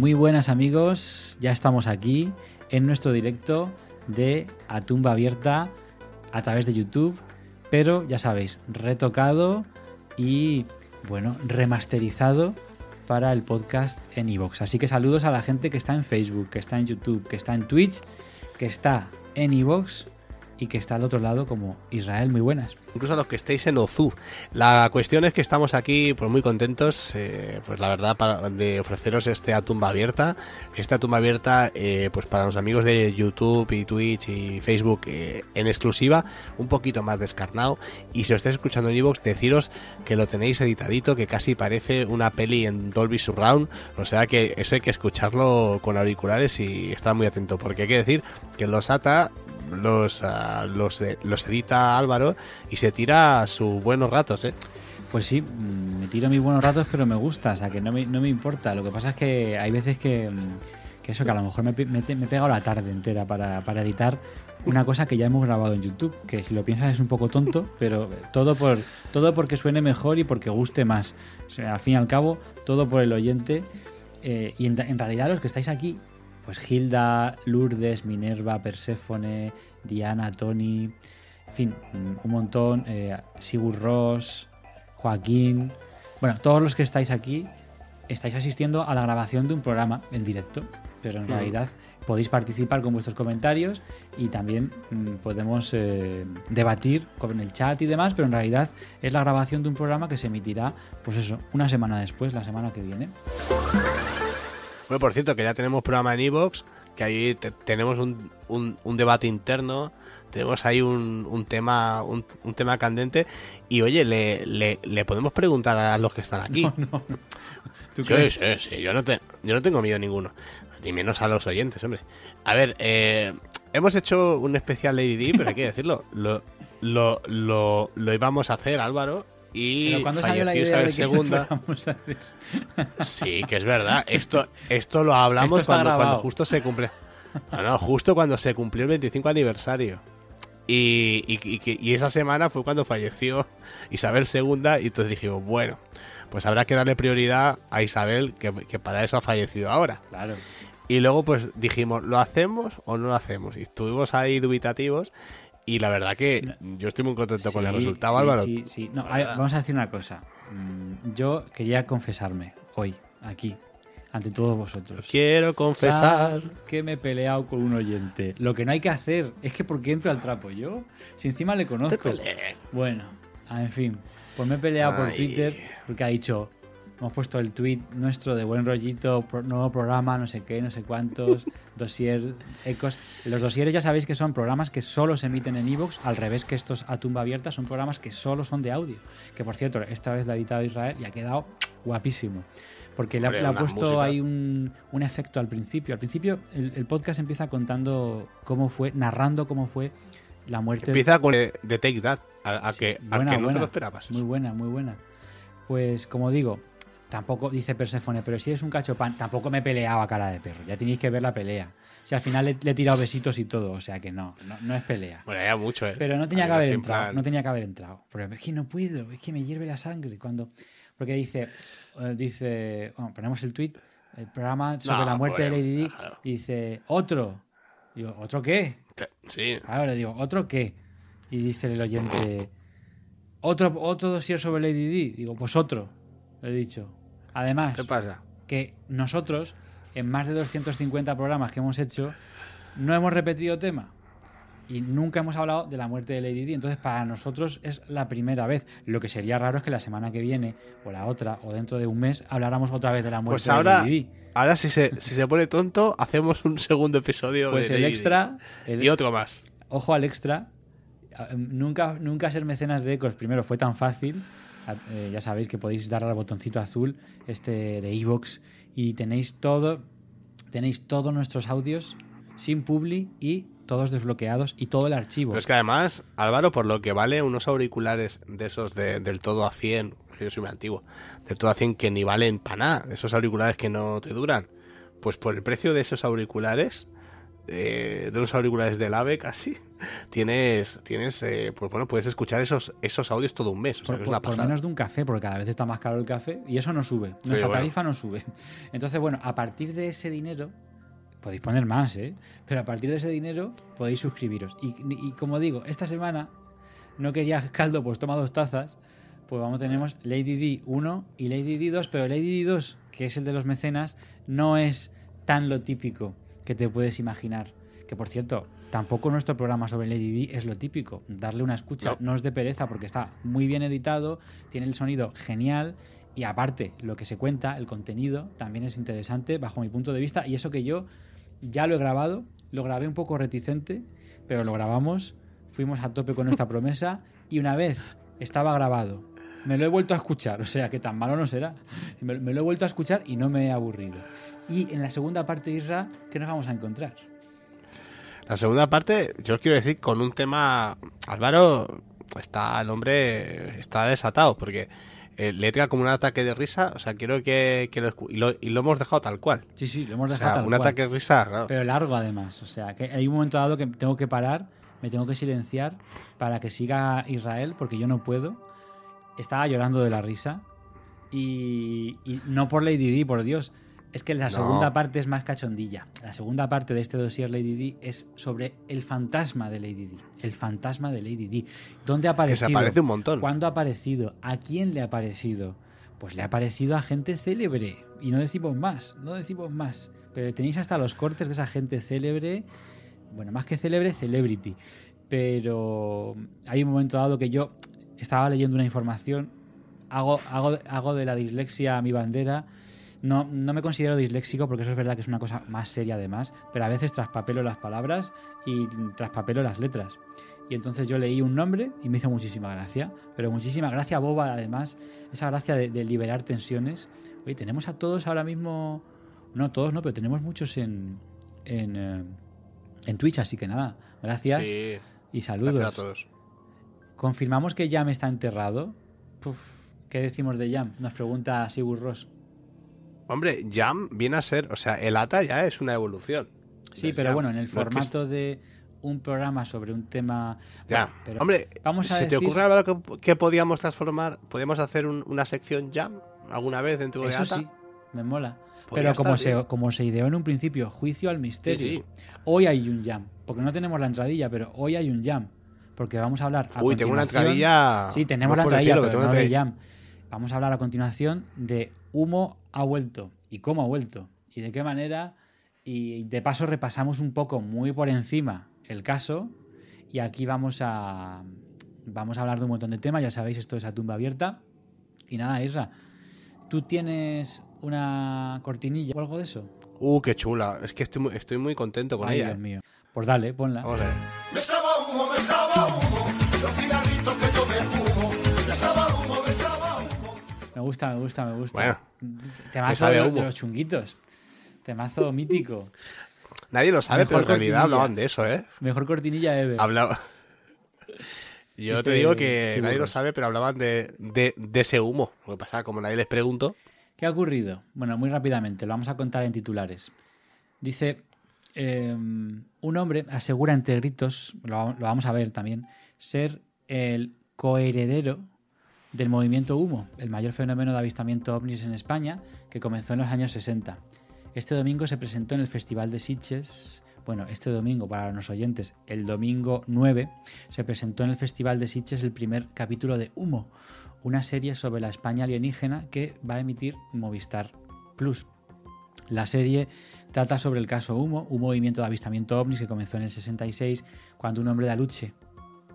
Muy buenas amigos, ya estamos aquí en nuestro directo de A Tumba Abierta a través de YouTube, pero ya sabéis, retocado y bueno, remasterizado para el podcast en iVoox. Así que saludos a la gente que está en Facebook, que está en YouTube, que está en Twitch, que está en iVoox y que está al otro lado como Israel. Muy buenas. incluso a los que estéis en Ozu. La cuestión es que estamos aquí pues muy contentos, eh, pues la verdad, para, de ofreceros este tumba abierta. Esta tumba abierta, eh, pues para los amigos de YouTube y Twitch y Facebook eh, en exclusiva, un poquito más descarnado. Y si os estáis escuchando en Evox, deciros que lo tenéis editadito, que casi parece una peli en Dolby Surround. O sea que eso hay que escucharlo con auriculares y estar muy atento, porque hay que decir que los ATA los, uh, los, los, edita Álvaro y se tira sus buenos ratos, ¿eh? Pues sí, me tiro mis buenos ratos, pero me gusta, o sea, que no me, no me importa. Lo que pasa es que hay veces que, que eso, que a lo mejor me, me, me he pegado la tarde entera para, para, editar una cosa que ya hemos grabado en YouTube, que si lo piensas es un poco tonto, pero todo, por, todo porque suene mejor y porque guste más. O sea, al fin y al cabo, todo por el oyente. Eh, y en, en realidad los que estáis aquí pues Hilda, Lourdes, Minerva, Perséfone, Diana, Tony, en fin, un montón, eh, Sigur Ross, Joaquín, bueno, todos los que estáis aquí estáis asistiendo a la grabación de un programa en directo, pero en mm. realidad podéis participar con vuestros comentarios y también mmm, podemos eh, debatir con el chat y demás, pero en realidad es la grabación de un programa que se emitirá, pues eso, una semana después, la semana que viene. Bueno, por cierto, que ya tenemos programa en Evox, que ahí te, tenemos un, un, un, debate interno, tenemos ahí un, un tema un, tema candente y oye, le, le, le, podemos preguntar a los que están aquí. No, no. ¿Tú sí, sí, sí, yo no, te, yo no tengo miedo ninguno, ni menos a los oyentes, hombre. A ver, eh, hemos hecho un especial Lady D, pero hay que decirlo, lo, lo, lo, lo íbamos a hacer, Álvaro, y falleció Isabel segunda. Sí, que es verdad. Esto, esto lo hablamos esto cuando, cuando, justo se cumple. No, no, justo cuando se cumplió el 25 aniversario. Y, y, y, y, esa semana fue cuando falleció Isabel II y entonces dijimos, bueno, pues habrá que darle prioridad a Isabel, que, que para eso ha fallecido ahora. Claro. Y luego pues dijimos, ¿lo hacemos o no lo hacemos? Y estuvimos ahí dubitativos y la verdad que yo estoy muy contento sí, con el resultado, sí, Álvaro. Sí, sí. No, ver, vamos a decir una cosa. Mm, Yo quería confesarme hoy, aquí, ante todos vosotros. Quiero confesar que me he peleado con un oyente. Lo que no hay que hacer es que porque entro al trapo yo, si encima le conozco. Bueno, en fin, pues me he peleado Ay. por Twitter porque ha dicho, hemos puesto el tweet nuestro de buen rollito, pro, nuevo programa, no sé qué, no sé cuántos, dossier, ecos. Los dosieres ya sabéis que son programas que solo se emiten en Evox, al revés que estos a tumba abierta, son programas que solo son de audio. Que por cierto, esta vez lo ha editado Israel y ha quedado guapísimo. Porque le ha, le ha puesto música. ahí un, un, efecto al principio. Al principio el, el, podcast empieza contando cómo fue, narrando cómo fue la muerte. Empieza con de, de Take That, a, a que, buena, a que no buena, te lo esperabas. Muy buena, muy buena. Pues como digo, tampoco dice Perséfone, pero si eres un cachopán, tampoco me he peleado a cara de perro. Ya tenéis que ver la pelea. O sea, al final le, le, he tirado besitos y todo, o sea que no, no, no es pelea. Bueno, ya mucho, ¿eh? Pero no tenía que haber entrado, plan... no tenía que haber entrado. Porque es que no puedo, es que me hierve la sangre cuando... Porque dice, uh, dice, bueno, ponemos el tweet, el programa sobre no, la muerte de Lady Di, y dice, otro. Digo, ¿otro qué? Sí. Claro, le digo, ¿otro qué? Y dice el oyente, ¿otro, otro dossier sobre Lady Di? Digo, pues otro, le he dicho. Además, ¿qué pasa? Que nosotros, en más de 250 programas que hemos hecho, no hemos repetido tema. Y nunca hemos hablado de la muerte de Lady Di. Entonces, para nosotros es la primera vez. Lo que sería raro es que la semana que viene, o la otra, o dentro de un mes, habláramos otra vez de la muerte Pues ahora, de Lady Di. ahora si, se, si se pone tonto, hacemos un segundo episodio Pues de el Lady extra. Di. el- Y otro más. ojo al extra. Eh, Nunca, nunca ser mecenas de Ecos. Primero, fue tan fácil. Eh, ya sabéis que podéis darle al botoncito azul este de Evox y tenéis todo, tenéis todos nuestros audios sin publi y todos desbloqueados y todo el archivo. Pero es que además, Álvaro, por lo que vale unos auriculares de esos de- del todo a 100, que yo soy muy antiguo, del todo a 100 que ni valen para nada, esos auriculares que no te duran, pues por el precio de esos auriculares, eh, de unos auriculares del AVE casi, tienes, tienes eh, pues bueno, puedes escuchar esos, esos audios todo un mes, o sea por, que es una por- por pasada. menos de un café, porque cada vez está más caro el café y eso no sube. Nuestra bueno. tarifa no sube. Entonces, bueno, a partir de ese dinero, podéis poner más, ¿eh? Pero a partir de ese dinero podéis suscribiros. Y, y como digo, esta semana no quería caldo, pues toma dos tazas. Pues vamos, tenemos Lady D 1 y Lady D 2, pero Lady D 2, que es el de los mecenas, no es tan lo típico que te puedes imaginar. Que por cierto, tampoco nuestro programa sobre Lady D es lo típico. Darle una escucha No. no es de pereza porque está muy bien editado, tiene el sonido genial y aparte lo que se cuenta, el contenido, también es interesante bajo mi punto de vista y eso que yo ya lo he grabado, lo grabé un poco reticente, pero lo grabamos, fuimos a tope con nuestra promesa y una vez estaba grabado, me lo he vuelto a escuchar, o sea que tan malo no será, me, me lo he vuelto a escuchar y no me he aburrido. Y en la segunda parte, Isra, ¿qué nos vamos a encontrar? La segunda parte, yo os quiero decir, con un tema, Álvaro, está, el hombre está desatado, porque eh, le entra como un ataque de risa, o sea, quiero que, que lo, y, lo, y lo hemos dejado tal cual. Sí, sí, lo hemos O dejado sea, tal un cual. ataque de risa, claro. Pero largo además. O sea, que hay un momento dado que tengo que parar, me tengo que silenciar para que siga Israel, porque yo no puedo. Estaba llorando de la risa. Y, y no por Lady D, por Dios. Es que la No. segunda parte es más cachondilla. La segunda parte de este dossier Lady D es sobre el fantasma de Lady D. El fantasma de Lady D. ¿Dónde ha que aparecido? se aparece un montón. ¿Cuándo ha aparecido? ¿A quién le ha aparecido? Pues le ha aparecido a gente célebre. Y no decimos más, no decimos más. Pero tenéis hasta los cortes de esa gente célebre. Bueno, más que célebre, celebrity. Pero hay un momento dado que yo estaba leyendo una información, hago, hago, hago de la dislexia mi bandera. No, no me considero disléxico porque eso es verdad que es una cosa más seria además, pero a veces traspapelo las palabras y traspapelo las letras. Y entonces yo leí un nombre y me hizo muchísima gracia, pero muchísima gracia boba además, esa gracia de, de liberar tensiones. Oye, tenemos a todos ahora mismo, no todos, no, pero tenemos muchos en, en, eh, en Twitch, así que nada, gracias Sí, y gracias saludos. a todos. ¿Confirmamos que Jam está enterrado? Puf, ¿Qué decimos de Jam? Nos pregunta Sigur Ross. Hombre, Jam viene a ser, o sea, el ATA ya es una evolución. Sí, pero Jam. bueno, en el No es que formato de un programa sobre un tema... Ya, Bueno, pero hombre, vamos a ¿se te ocurre Álvaro, que, que podíamos transformar? ¿Podíamos hacer un- una sección Jam alguna vez dentro de Eso ATA? sí, me mola. Podría Pero como bien. se, como se ideó en un principio, juicio al misterio. Sí, Hoy hay un jam, porque no tenemos la entradilla, pero hoy hay un jam. Porque vamos a hablar. a Uy, tengo una entradilla. Sí, tenemos la entradilla, pero no de entradilla. jam. Vamos a hablar a continuación de Humo ha vuelto y cómo ha vuelto y de qué manera. Y de paso repasamos un poco, muy por encima, el caso. Y aquí vamos a vamos a hablar de un montón de temas. Ya sabéis, esto es a tumba abierta. Y nada, Isra, ¿tú tienes una cortinilla o algo de eso? Uh, qué chula. Es que estoy muy, estoy muy contento con Ay, ella. Dios eh. mío. Pues dale, ponla. Me sabe a humo, me humo, los cigarritos Me gusta, me gusta, me gusta. Bueno, Temazo de, los chunguitos. Temazo mítico. Nadie lo sabe, Mejor pero en realidad hablaban de eso, ¿eh? Mejor cortinilla ever. Hablaba. Yo te digo que nadie lo sabe, pero hablaban de, de, de ese humo. Lo que pasa, como nadie les preguntó. ¿Qué ha ocurrido? Bueno, muy rápidamente, lo vamos a contar en titulares. Dice, eh, un hombre asegura entre gritos, lo, lo vamos a ver también, ser el coheredero del movimiento humo, el mayor fenómeno de avistamiento ovnis en España, que comenzó en los años 60. Este domingo se presentó en el Festival de Sitges. Bueno, este domingo, para los oyentes, el domingo 9, se presentó en el Festival de Sitges el primer capítulo de Humo, una serie sobre la España alienígena que va a emitir Movistar Plus. La serie Trata sobre el caso Humo, un movimiento de avistamiento ovnis que comenzó en el 66 cuando un hombre de Aluche,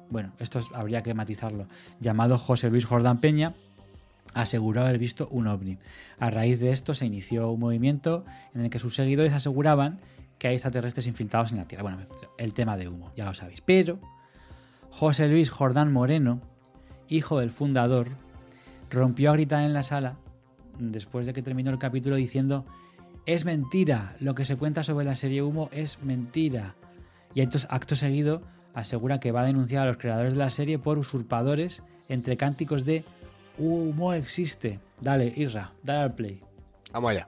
bueno, esto es- habría que matizarlo, llamado José Luis Jordán Peña, aseguró haber visto un ovni. A raíz de esto se inició un movimiento en el que sus seguidores aseguraban que hay extraterrestres infiltrados en la Tierra. Bueno, el tema de humo, ya lo sabéis. Pero José Luis Jordán Moreno, hijo del fundador, rompió a gritar en la sala después de que terminó el capítulo diciendo es mentira, lo que se cuenta sobre la serie Humo es mentira. Y entonces, acto seguido, asegura que va a denunciar a los creadores de la serie por usurpadores entre cánticos de Humo existe. Dale, Irra, dale al play. Vamos allá.